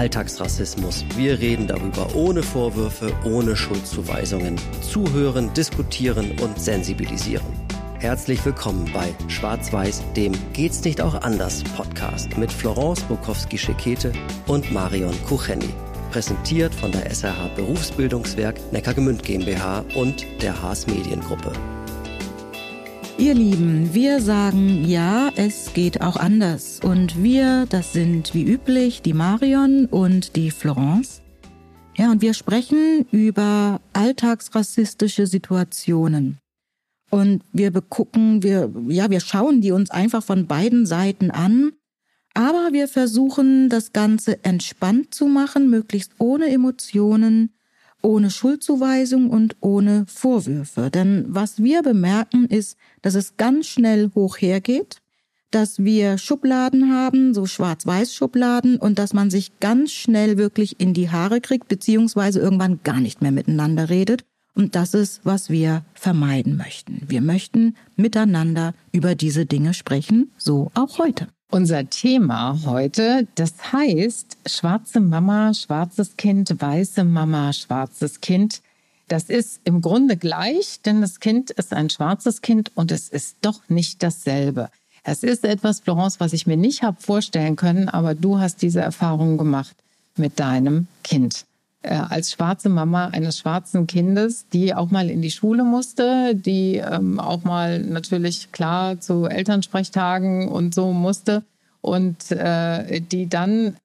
Alltagsrassismus. Wir reden darüber ohne Vorwürfe, ohne Schuldzuweisungen. Zuhören, diskutieren und sensibilisieren. Herzlich willkommen bei Schwarz-Weiß, dem Geht's nicht auch anders Podcast mit Florence Bukowski-Schekete und Marion Kucheni. Präsentiert von der SRH Berufsbildungswerk Neckargemünd GmbH und der Haas Mediengruppe. Ihr Lieben, wir sagen ja, es geht auch anders. Und wir, das sind wie üblich die Marion und die Florence. Ja, und wir sprechen über alltagsrassistische Situationen. Und wir begucken, wir, ja, wir schauen die uns einfach von beiden Seiten an. Aber wir versuchen, das Ganze entspannt zu machen, möglichst ohne Emotionen, ohne Schuldzuweisung und ohne Vorwürfe. Denn was wir bemerken ist, dass es ganz schnell hoch hergeht, dass wir Schubladen haben, so Schwarz-Weiß-Schubladen und dass man sich ganz schnell wirklich in die Haare kriegt, beziehungsweise irgendwann gar nicht mehr miteinander redet. Und das ist, was wir vermeiden möchten. Wir möchten miteinander über diese Dinge sprechen, so auch heute. Unser Thema heute, das heißt schwarze Mama, schwarzes Kind, weiße Mama, schwarzes Kind. Das ist im Grunde gleich, denn das Kind ist ein schwarzes Kind und es ist doch nicht dasselbe. Es ist etwas, Florence, was ich mir nicht habe vorstellen können, aber du hast diese Erfahrung gemacht mit deinem Kind äh, als schwarze Mama eines schwarzen Kindes, die auch mal in die Schule musste, die ähm, auch mal natürlich klar zu Elternsprechtagen und so musste. Und äh, die dann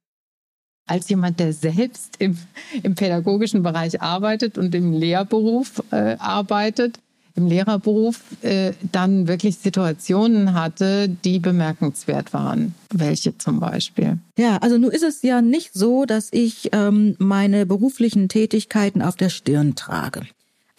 als jemand, der selbst im, im pädagogischen Bereich arbeitet und im Lehrberuf äh, arbeitet, im Lehrerberuf äh, dann wirklich Situationen hatte, die bemerkenswert waren. Welche zum Beispiel? Ja, also nun ist es ja nicht so, dass ich ähm, meine beruflichen Tätigkeiten auf der Stirn trage.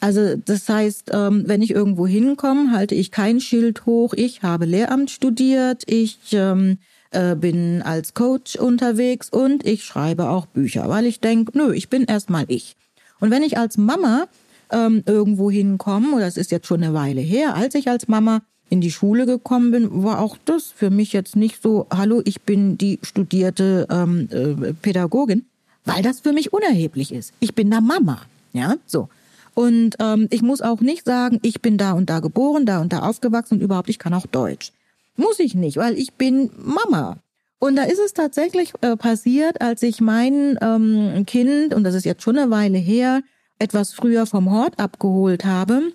Also das heißt, ähm, wenn ich irgendwo hinkomme, halte ich kein Schild hoch. Ich habe Lehramt studiert, ich ähm, äh, bin als Coach unterwegs und ich schreibe auch Bücher, weil ich denke, nö, ich bin erstmal ich. Und wenn ich als Mama ähm, irgendwo hinkommen, oder es ist jetzt schon eine Weile her, als ich als Mama in die Schule gekommen bin, war auch das für mich jetzt nicht so, hallo, ich bin die studierte ähm, äh, Pädagogin, weil das für mich unerheblich ist. Ich bin da Mama, ja, so. Und ähm, ich muss auch nicht sagen, ich bin da und da geboren, da und da aufgewachsen und überhaupt, ich kann auch Deutsch. Muss ich nicht, weil ich bin Mama. Und da ist es tatsächlich äh, passiert, als ich mein ähm, Kind, und das ist jetzt schon eine Weile her, etwas früher vom Hort abgeholt habe.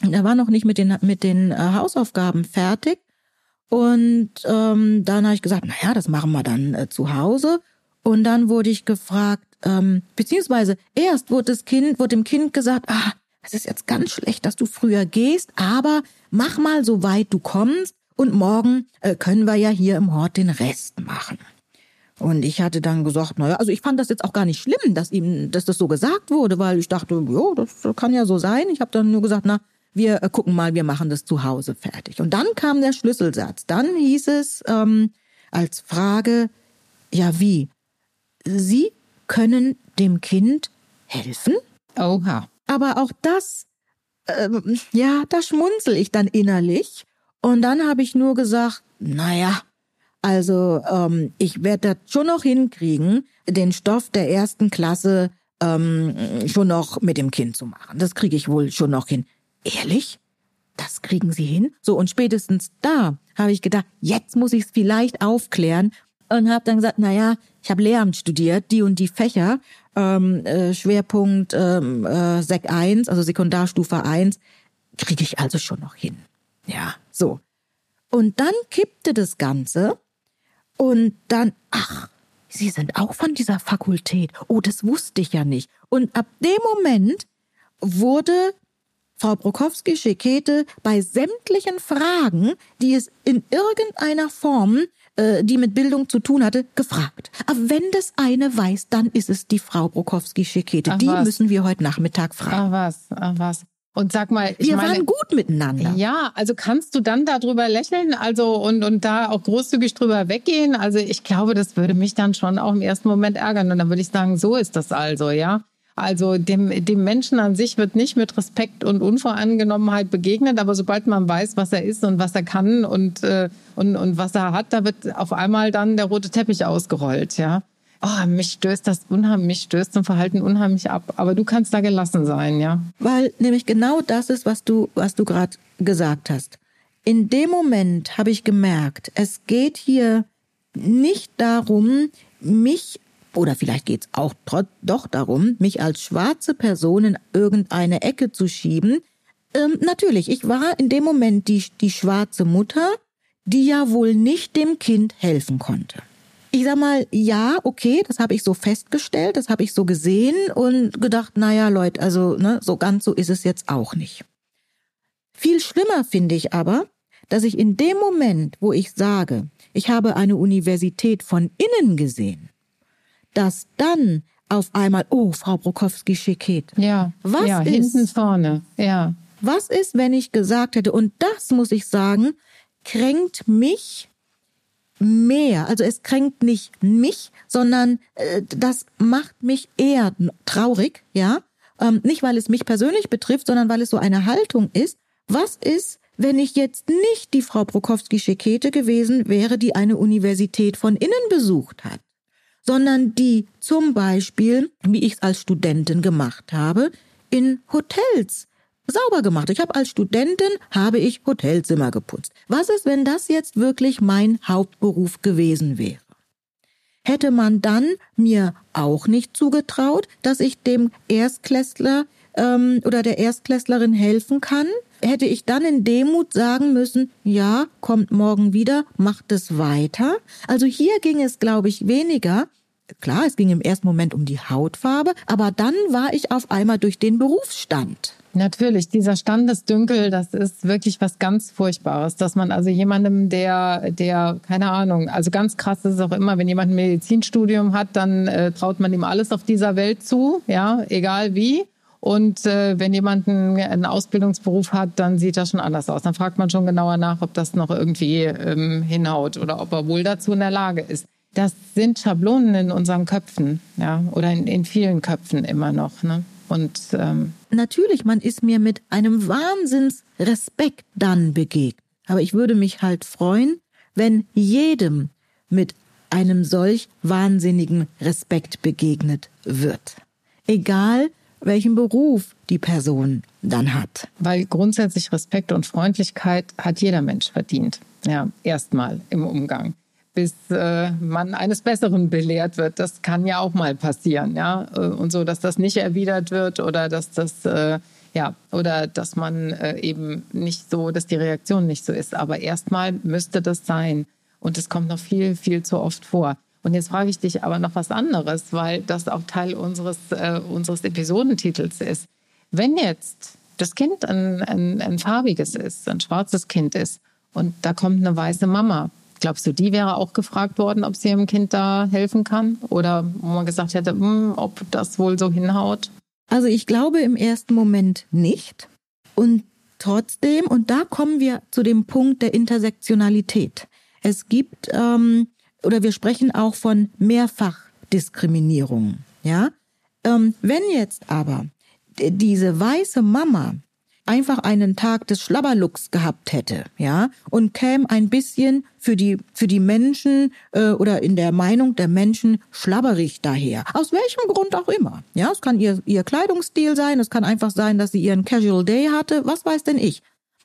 Er war noch nicht mit den, mit den äh, Hausaufgaben fertig. Und ähm, dann habe ich gesagt, na ja, das machen wir dann äh, zu Hause. Und dann wurde ich gefragt, ähm, beziehungsweise erst wurde das Kind, wurde dem Kind gesagt, ah, es ist jetzt ganz schlecht, dass du früher gehst, aber mach mal so weit du kommst und morgen äh, können wir ja hier im Hort den Rest machen. Und ich hatte dann gesagt, naja, also ich fand das jetzt auch gar nicht schlimm, dass ihm, dass das so gesagt wurde, weil ich dachte, ja, das kann ja so sein. Ich habe dann nur gesagt, na, wir äh, gucken mal, wir machen das zu Hause fertig. Und dann kam der Schlüsselsatz. Dann hieß es ähm, als Frage, ja wie? Sie können dem Kind helfen? Oha. Aber auch das, ähm, ja, da schmunzel ich dann innerlich. Und dann habe ich nur gesagt, naja, also ähm, ich werde das schon noch hinkriegen, den Stoff der ersten Klasse ähm, schon noch mit dem Kind zu machen. Das kriege ich wohl schon noch hin. Ehrlich? Das kriegen Sie hin? So, und spätestens da habe ich gedacht, jetzt muss ich es vielleicht aufklären und habe dann gesagt, na ja, ich habe Lehramt studiert, die und die Fächer, ähm, äh, Schwerpunkt ähm, äh, Sek 1, also Sekundarstufe 1, kriege ich also schon noch hin. Ja, so. Und dann kippte das Ganze und dann, ach, Sie sind auch von dieser Fakultät. Oh, das wusste ich ja nicht. Und ab dem Moment wurde Frau Brokowski-Schekete bei sämtlichen Fragen, die es in irgendeiner Form, äh, die mit Bildung zu tun hatte, gefragt. Aber wenn das eine weiß, dann ist es die Frau Brokowski-Schekete. Die was? müssen wir heute Nachmittag fragen. Ach was, ach was. Und sag mal, wir meine, waren gut miteinander. Ja, also kannst du dann darüber lächeln, also und und da auch großzügig drüber weggehen? Also ich glaube, das würde mich dann schon auch im ersten Moment ärgern und dann würde ich sagen, so ist das also, ja. Also dem, dem Menschen an sich wird nicht mit Respekt und Unvoreingenommenheit begegnet, aber sobald man weiß, was er ist und was er kann und, äh, und, und was er hat, da wird auf einmal dann der rote Teppich ausgerollt, ja. Oh, mich stößt das unheimlich, stößt zum Verhalten unheimlich ab. Aber du kannst da gelassen sein, ja. Weil nämlich genau das ist, was du, was du gerade gesagt hast. In dem Moment habe ich gemerkt, es geht hier nicht darum, mich oder vielleicht geht es auch doch darum, mich als schwarze Person in irgendeine Ecke zu schieben. Ähm, natürlich, ich war in dem Moment die, die schwarze Mutter, die ja wohl nicht dem Kind helfen konnte. Ich sag mal, ja, okay, das habe ich so festgestellt, das habe ich so gesehen und gedacht, naja, Leute, also ne, so ganz so ist es jetzt auch nicht. Viel schlimmer finde ich aber, dass ich in dem Moment, wo ich sage, ich habe eine Universität von innen gesehen, dass dann auf einmal, oh, Frau Brokowski-Schicket. Ja, was ja, ist, hinten vorne, ja. Was ist, wenn ich gesagt hätte, und das muss ich sagen, kränkt mich mehr. Also es kränkt nicht mich, sondern äh, das macht mich eher traurig, ja. Ähm, nicht, weil es mich persönlich betrifft, sondern weil es so eine Haltung ist. Was ist, wenn ich jetzt nicht die Frau Prokowski-Schekete gewesen wäre, die eine Universität von innen besucht hat, sondern die zum Beispiel, wie ich es als Studentin gemacht habe, in Hotels sauber gemacht. Ich habe als Studentin habe ich Hotelzimmer geputzt. Was ist, wenn das jetzt wirklich mein Hauptberuf gewesen wäre? Hätte man dann mir auch nicht zugetraut, dass ich dem Erstklässler ähm, oder der Erstklässlerin helfen kann? Hätte ich dann in Demut sagen müssen, ja, kommt morgen wieder, macht es weiter? Also hier ging es, glaube ich, weniger Klar, es ging im ersten Moment um die Hautfarbe, aber dann war ich auf einmal durch den Berufsstand. Natürlich, dieser Standesdünkel, das ist wirklich was ganz Furchtbares, dass man also jemandem, der, der, keine Ahnung, also ganz krass ist es auch immer, wenn jemand ein Medizinstudium hat, dann äh, traut man ihm alles auf dieser Welt zu, ja, egal wie. Und äh, wenn jemand einen, einen Ausbildungsberuf hat, dann sieht das schon anders aus. Dann fragt man schon genauer nach, ob das noch irgendwie ähm, hinhaut oder ob er wohl dazu in der Lage ist. Das sind Schablonen in unseren Köpfen, ja, oder in, in vielen Köpfen immer noch. Ne? Und ähm natürlich, man ist mir mit einem Wahnsinnsrespekt dann begegnet. Aber ich würde mich halt freuen, wenn jedem mit einem solch wahnsinnigen Respekt begegnet wird. Egal, welchen Beruf die Person dann hat. Weil grundsätzlich Respekt und Freundlichkeit hat jeder Mensch verdient. Ja, erstmal im Umgang bis äh, man eines Besseren belehrt wird. Das kann ja auch mal passieren, ja. Äh, und so, dass das nicht erwidert wird oder dass das, äh, ja, oder dass man äh, eben nicht so, dass die Reaktion nicht so ist. Aber erstmal müsste das sein. Und es kommt noch viel, viel zu oft vor. Und jetzt frage ich dich aber noch was anderes, weil das auch Teil unseres, äh, unseres Episodentitels ist. Wenn jetzt das Kind ein, ein, ein farbiges ist, ein schwarzes Kind ist, und da kommt eine weiße Mama, Glaubst du, die wäre auch gefragt worden, ob sie ihrem Kind da helfen kann? Oder wo man gesagt hätte, hm, ob das wohl so hinhaut? Also ich glaube im ersten Moment nicht. Und trotzdem, und da kommen wir zu dem Punkt der Intersektionalität. Es gibt, ähm, oder wir sprechen auch von Mehrfachdiskriminierung. Ja? Ähm, wenn jetzt aber diese weiße Mama einfach einen Tag des Schlabberlooks gehabt hätte, ja, und käme ein bisschen für die für die Menschen äh, oder in der Meinung der Menschen schlabberig daher. Aus welchem Grund auch immer. Ja, es kann ihr ihr Kleidungsstil sein, es kann einfach sein, dass sie ihren Casual Day hatte, was weiß denn ich.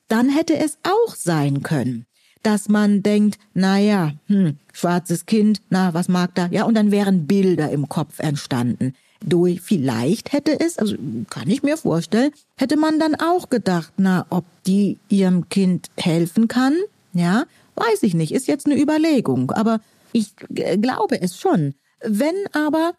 Dann hätte es auch sein können, dass man denkt, na ja, hm, schwarzes Kind, na, was mag da? Ja, und dann wären Bilder im Kopf entstanden durch. Vielleicht hätte es, also kann ich mir vorstellen, hätte man dann auch gedacht, na, ob die ihrem Kind helfen kann, ja, weiß ich nicht, ist jetzt eine Überlegung, aber ich glaube es schon. Wenn aber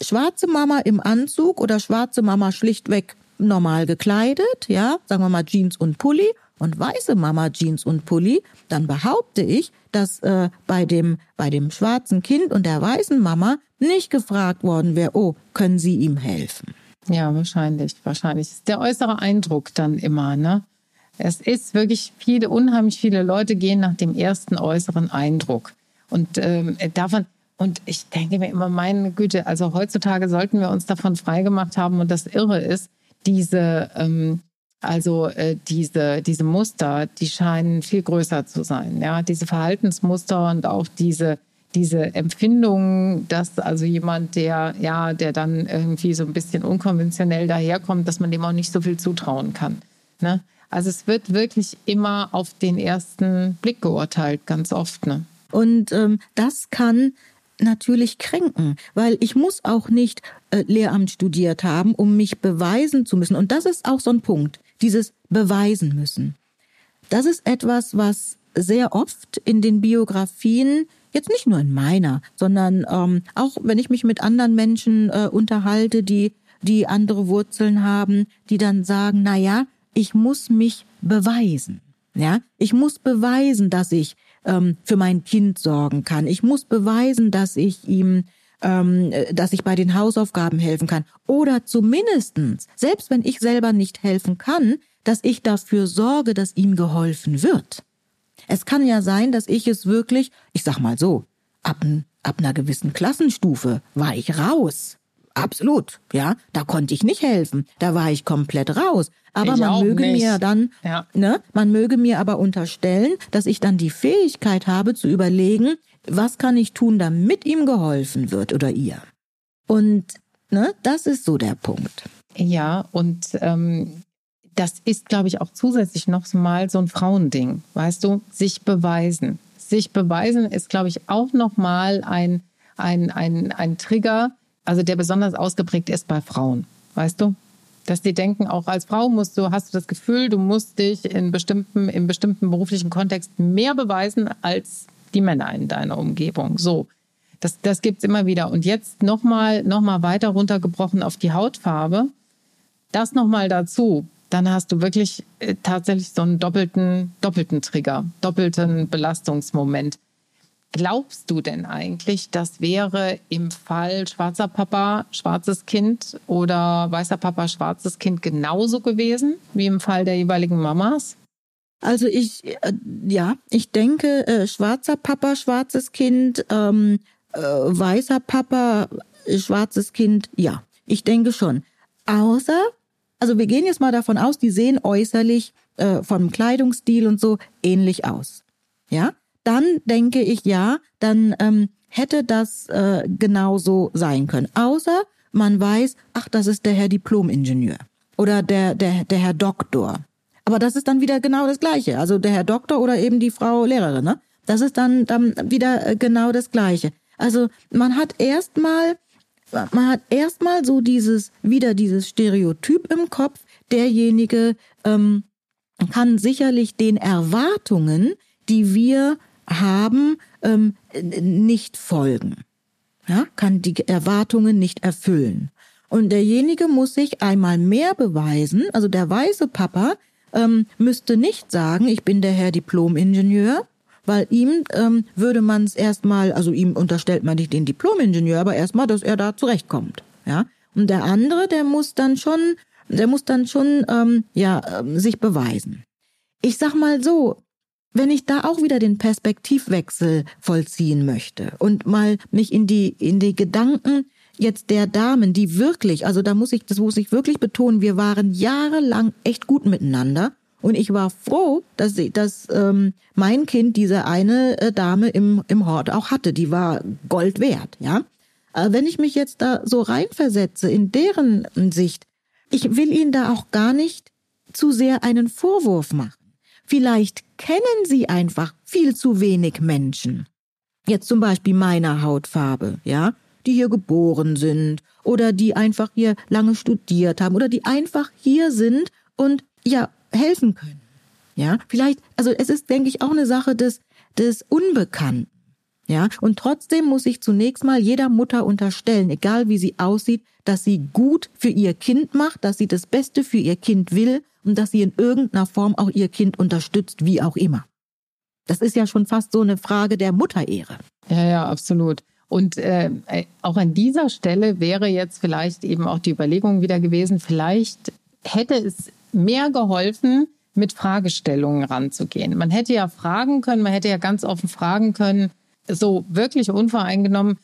schwarze Mama im Anzug oder schwarze Mama schlichtweg normal gekleidet, ja, sagen wir mal Jeans und Pulli und weiße Mama Jeans und Pulli, dann behaupte ich, dass äh, bei dem bei dem schwarzen Kind und der weißen Mama nicht gefragt worden wäre, oh, können Sie ihm helfen? Ja, wahrscheinlich, wahrscheinlich. ist der äußere Eindruck dann immer, ne? Es ist wirklich viele, unheimlich viele Leute gehen nach dem ersten äußeren Eindruck. Und ähm, davon, und ich denke mir immer, meine Güte, also heutzutage sollten wir uns davon freigemacht haben. Und das Irre ist, diese, ähm, also äh, diese, diese Muster, die scheinen viel größer zu sein. Ja, diese Verhaltensmuster und auch diese diese Empfindung, dass also jemand, der ja, der dann irgendwie so ein bisschen unkonventionell daherkommt, dass man dem auch nicht so viel zutrauen kann. Ne? Also es wird wirklich immer auf den ersten Blick geurteilt, ganz oft. Ne? Und ähm, das kann natürlich kränken, weil ich muss auch nicht äh, Lehramt studiert haben, um mich beweisen zu müssen. Und das ist auch so ein Punkt, dieses Beweisen müssen. Das ist etwas, was sehr oft in den Biografien Jetzt nicht nur in meiner, sondern ähm, auch wenn ich mich mit anderen Menschen äh, unterhalte, die die andere Wurzeln haben, die dann sagen, na ja, ich muss mich beweisen. Ja, ich muss beweisen, dass ich ähm, für mein Kind sorgen kann. Ich muss beweisen, dass ich ihm, ähm, dass ich bei den Hausaufgaben helfen kann. Oder zumindestens, selbst wenn ich selber nicht helfen kann, dass ich dafür sorge, dass ihm geholfen wird. Es kann ja sein, dass ich es wirklich, ich sag mal so, ab, ab einer gewissen Klassenstufe war ich raus. Absolut, ja, da konnte ich nicht helfen, da war ich komplett raus. Aber ich man möge nicht. mir dann, ja. ne, man möge mir aber unterstellen, dass ich dann die Fähigkeit habe zu überlegen, was kann ich tun, damit ihm geholfen wird oder ihr. Und ne, das ist so der Punkt. Ja, und ähm, das ist, glaube ich, auch zusätzlich noch mal so ein Frauending, weißt du, sich beweisen. Sich beweisen ist, glaube ich, auch noch mal ein, ein, ein, ein Trigger, also der besonders ausgeprägt ist bei Frauen, weißt du? Dass die denken, auch als Frau musst du, hast du das Gefühl, du musst dich in bestimmten, im bestimmten beruflichen Kontext mehr beweisen als die Männer in deiner Umgebung. So. Das, das gibt's immer wieder. Und jetzt nochmal noch mal weiter runtergebrochen auf die Hautfarbe. Das nochmal dazu dann hast du wirklich äh, tatsächlich so einen doppelten, doppelten Trigger, doppelten Belastungsmoment. Glaubst du denn eigentlich, das wäre im Fall schwarzer Papa, schwarzes Kind oder weißer Papa, schwarzes Kind genauso gewesen wie im Fall der jeweiligen Mamas? Also ich, äh, ja, ich denke, äh, schwarzer Papa, schwarzes Kind, ähm, äh, weißer Papa, schwarzes Kind, ja, ich denke schon. Außer also wir gehen jetzt mal davon aus, die sehen äußerlich äh, vom Kleidungsstil und so ähnlich aus. Ja, dann denke ich ja, dann ähm, hätte das äh, genauso sein können. Außer man weiß, ach, das ist der Herr Diplom-Ingenieur oder der, der, der Herr Doktor. Aber das ist dann wieder genau das Gleiche. Also der Herr Doktor oder eben die Frau Lehrerin, ne? Das ist dann, dann wieder äh, genau das Gleiche. Also man hat erstmal man hat erstmal so dieses, wieder dieses Stereotyp im Kopf, derjenige ähm, kann sicherlich den Erwartungen, die wir haben, ähm, nicht folgen. Ja, kann die Erwartungen nicht erfüllen. Und derjenige muss sich einmal mehr beweisen, also der weiße Papa ähm, müsste nicht sagen, ich bin der Herr Diplom-Ingenieur, weil ihm ähm, würde man es erstmal, also ihm unterstellt man nicht den Diplom-Ingenieur, aber erstmal, dass er da zurechtkommt. Ja. Und der andere, der muss dann schon, der muss dann schon ähm, ja ähm, sich beweisen. Ich sag mal so, wenn ich da auch wieder den Perspektivwechsel vollziehen möchte und mal mich in die in die Gedanken jetzt der Damen, die wirklich, also da muss ich, das muss ich wirklich betonen, wir waren jahrelang echt gut miteinander und ich war froh, dass, dass ähm, mein Kind diese eine äh, Dame im, im Hort auch hatte. Die war Gold wert, ja. Aber wenn ich mich jetzt da so reinversetze in deren Sicht, ich will ihnen da auch gar nicht zu sehr einen Vorwurf machen. Vielleicht kennen sie einfach viel zu wenig Menschen. Jetzt zum Beispiel meiner Hautfarbe, ja, die hier geboren sind oder die einfach hier lange studiert haben oder die einfach hier sind und ja, helfen können. Ja, vielleicht, also es ist, denke ich, auch eine Sache des, des Unbekannten. Ja, und trotzdem muss ich zunächst mal jeder Mutter unterstellen, egal wie sie aussieht, dass sie gut für ihr Kind macht, dass sie das Beste für ihr Kind will und dass sie in irgendeiner Form auch ihr Kind unterstützt, wie auch immer. Das ist ja schon fast so eine Frage der Mutterehre. Ja, ja, absolut. Und äh, auch an dieser Stelle wäre jetzt vielleicht eben auch die Überlegung wieder gewesen, vielleicht hätte es mehr geholfen, mit Fragestellungen ranzugehen. Man hätte ja fragen können, man hätte ja ganz offen fragen können, so wirklich unvoreingenommen,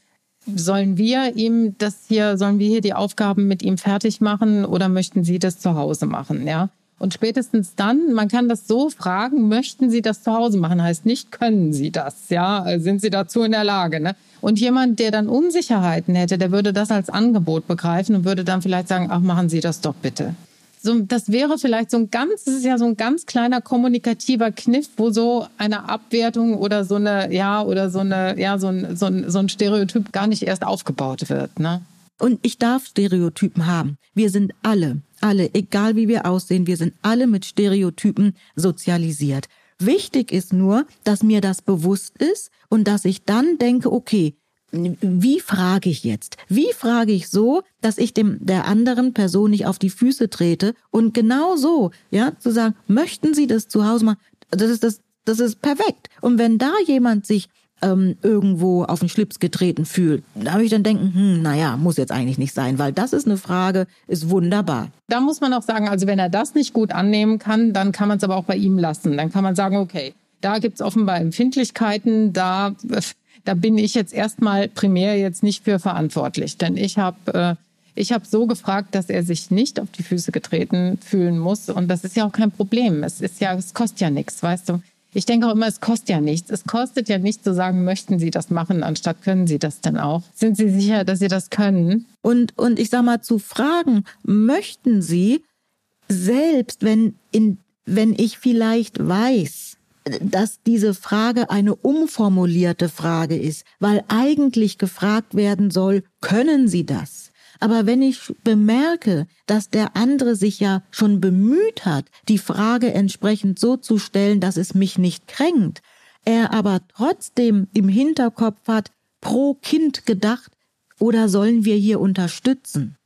sollen wir ihm das hier, sollen wir hier die Aufgaben mit ihm fertig machen oder möchten Sie das zu Hause machen, ja? Und spätestens dann, man kann das so fragen, möchten Sie das zu Hause machen? Heißt nicht, können Sie das? Ja, sind Sie dazu in der Lage? Ne? Und jemand, der dann Unsicherheiten hätte, der würde das als Angebot begreifen und würde dann vielleicht sagen, ach, machen Sie das doch bitte. So, das wäre vielleicht so ein ganz, das ist ja so ein ganz kleiner kommunikativer Kniff, wo so eine Abwertung oder so eine, ja, oder so eine, ja, so ein, so ein, so ein Stereotyp gar nicht erst aufgebaut wird, ne? Und ich darf Stereotypen haben. Wir sind alle, alle, egal wie wir aussehen, wir sind alle mit Stereotypen sozialisiert. Wichtig ist nur, dass mir das bewusst ist und dass ich dann denke, okay, wie frage ich jetzt? Wie frage ich so, dass ich dem der anderen Person nicht auf die Füße trete und genau so, ja, zu sagen, möchten Sie das zu Hause machen? Das ist das, das ist perfekt. Und wenn da jemand sich ähm, irgendwo auf den Schlips getreten fühlt, da habe ich dann denken, hm, naja, muss jetzt eigentlich nicht sein, weil das ist eine Frage, ist wunderbar. Da muss man auch sagen, also wenn er das nicht gut annehmen kann, dann kann man es aber auch bei ihm lassen. Dann kann man sagen, okay, da gibt's offenbar Empfindlichkeiten, da, da bin ich jetzt erstmal primär jetzt nicht für verantwortlich. Denn ich habe äh, ich hab so gefragt, dass er sich nicht auf die Füße getreten fühlen muss. Und das ist ja auch kein Problem. Es ist ja, es kostet ja nichts, weißt du. Ich denke auch immer, es kostet ja nichts. Es kostet ja nichts zu sagen, möchten Sie das machen, anstatt können Sie das denn auch? Sind Sie sicher, dass Sie das können? Und, und ich sag mal, zu fragen, möchten Sie, selbst wenn, in, wenn ich vielleicht weiß, dass diese Frage eine umformulierte Frage ist, weil eigentlich gefragt werden soll, können Sie das? Aber wenn ich bemerke, dass der andere sich ja schon bemüht hat, die Frage entsprechend so zu stellen, dass es mich nicht kränkt, er aber trotzdem im Hinterkopf hat, pro Kind gedacht, oder sollen wir hier unterstützen?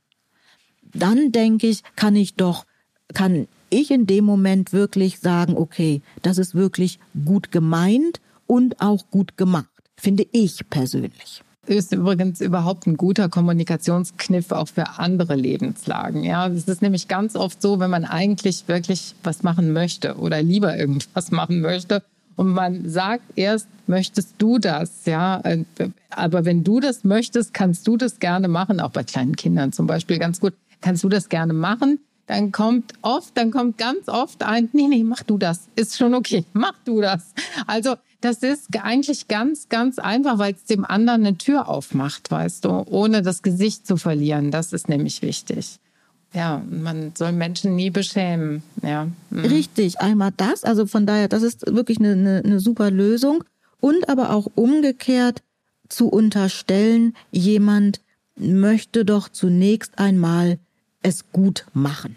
Dann denke ich, kann ich doch, kann ich in dem Moment wirklich sagen, okay, das ist wirklich gut gemeint und auch gut gemacht, finde ich persönlich ist übrigens überhaupt ein guter Kommunikationskniff auch für andere Lebenslagen. Ja, es ist nämlich ganz oft so, wenn man eigentlich wirklich was machen möchte oder lieber irgendwas machen möchte und man sagt erst, möchtest du das? Ja, aber wenn du das möchtest, kannst du das gerne machen, auch bei kleinen Kindern zum Beispiel ganz gut. Kannst du das gerne machen? Dann kommt oft, dann kommt ganz oft ein, nee, nee, mach du das. Ist schon okay. Mach du das. Also, das ist eigentlich ganz, ganz einfach, weil es dem anderen eine Tür aufmacht, weißt du, ohne das Gesicht zu verlieren. Das ist nämlich wichtig. Ja, man soll Menschen nie beschämen. Ja. Mhm. Richtig, einmal das. Also von daher, das ist wirklich eine, eine, eine super Lösung. Und aber auch umgekehrt zu unterstellen, jemand möchte doch zunächst einmal es gut machen.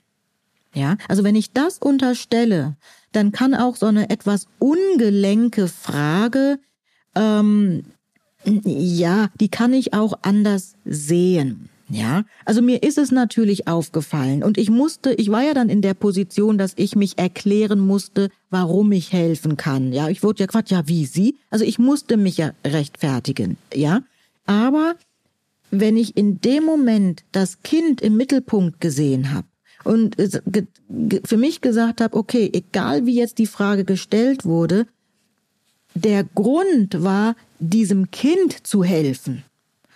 Ja, also wenn ich das unterstelle, dann kann auch so eine etwas ungelenke Frage, ähm, ja, die kann ich auch anders sehen. Ja, also mir ist es natürlich aufgefallen und ich musste, ich war ja dann in der Position, dass ich mich erklären musste, warum ich helfen kann. Ja, ich wurde ja gefragt, ja, wie Sie? Also ich musste mich ja rechtfertigen. Ja, aber wenn ich in dem Moment das Kind im Mittelpunkt gesehen habe, und für mich gesagt habe, okay, egal wie jetzt die Frage gestellt wurde, der Grund war, diesem Kind zu helfen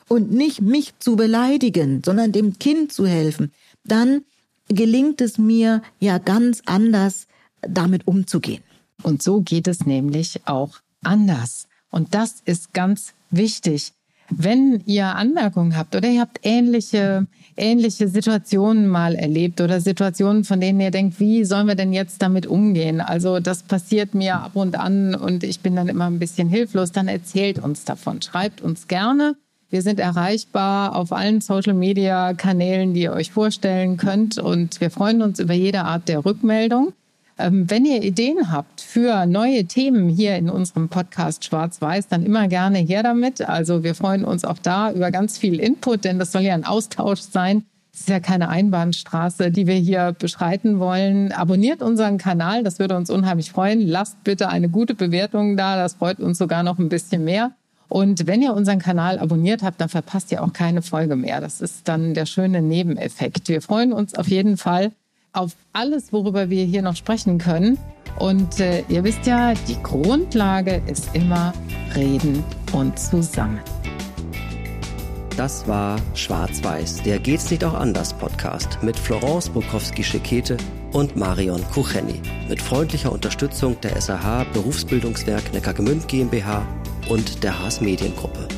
und nicht mich zu beleidigen, sondern dem Kind zu helfen, dann gelingt es mir ja ganz anders, damit umzugehen. Und so geht es nämlich auch anders. Und das ist ganz wichtig. Wenn ihr Anmerkungen habt oder ihr habt ähnliche, ähnliche Situationen mal erlebt oder Situationen, von denen ihr denkt, wie sollen wir denn jetzt damit umgehen? Also das passiert mir ab und an und ich bin dann immer ein bisschen hilflos, dann erzählt uns davon. Schreibt uns gerne. Wir sind erreichbar auf allen Social-Media-Kanälen, die ihr euch vorstellen könnt und wir freuen uns über jede Art der Rückmeldung. Ähm, wenn ihr Ideen habt für neue Themen hier in unserem Podcast Schwarz-Weiß, dann immer gerne her damit. Also wir freuen uns auch da über ganz viel Input, denn das soll ja ein Austausch sein. Es ist ja keine Einbahnstraße, die wir hier beschreiten wollen. Abonniert unseren Kanal, das würde uns unheimlich freuen. Lasst bitte eine gute Bewertung da, das freut uns sogar noch ein bisschen mehr. Und wenn ihr unseren Kanal abonniert habt, dann verpasst ihr auch keine Folge mehr. Das ist dann der schöne Nebeneffekt. Wir freuen uns auf jeden Fall auf alles, worüber wir hier noch sprechen können. Und äh, ihr wisst ja, die Grundlage ist immer Reden und zusammen. Das war Schwarz-Weiß, der Geht's nicht auch anders Podcast mit Florence Bukowski-Schekete und Marion Kucheni. Mit freundlicher Unterstützung der SAH Berufsbildungswerk Neckargemünd GmbH und der Haas Mediengruppe.